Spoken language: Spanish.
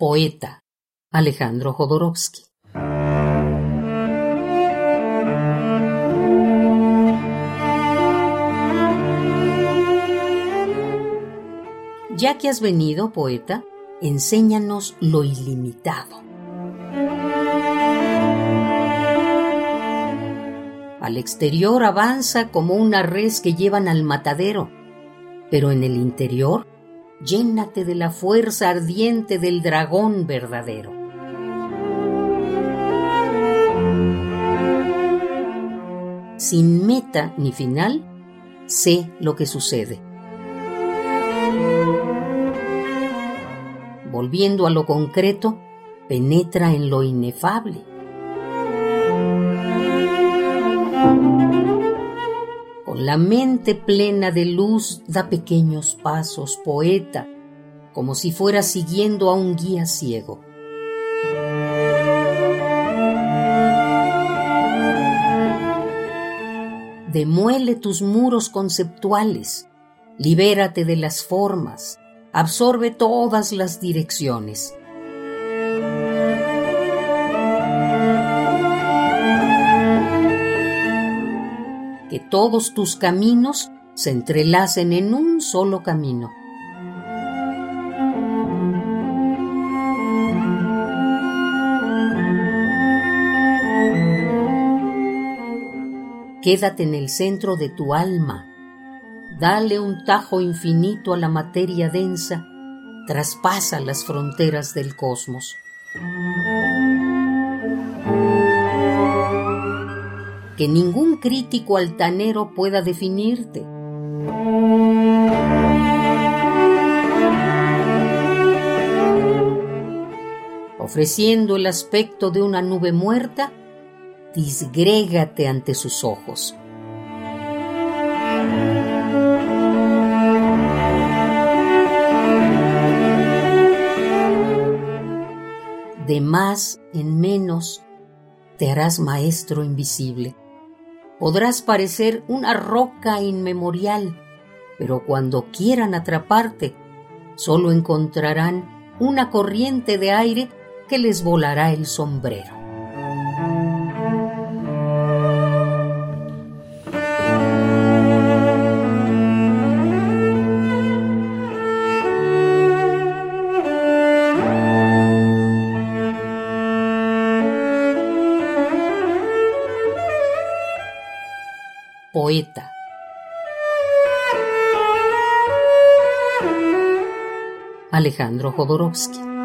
Poeta. Alejandro Jodorowsky. Ya que has venido, poeta, enséñanos lo ilimitado. Al exterior avanza como una res que llevan al matadero, pero en el interior llénate de la fuerza ardiente del dragón verdadero. Sin meta ni final, sé lo que sucede. Volviendo a lo concreto, penetra en lo inefable. La mente plena de luz da pequeños pasos, poeta, como si fuera siguiendo a un guía ciego. Demuele tus muros conceptuales, libérate de las formas, absorbe todas las direcciones. Todos tus caminos se entrelacen en un solo camino. Quédate en el centro de tu alma. Dale un tajo infinito a la materia densa. Traspasa las fronteras del cosmos. Que ningún crítico altanero pueda definirte. Ofreciendo el aspecto de una nube muerta, disgrégate ante sus ojos. De más en menos te harás maestro invisible. Podrás parecer una roca inmemorial, pero cuando quieran atraparte, solo encontrarán una corriente de aire que les volará el sombrero. Poeta. Alejandro Jodorowsky.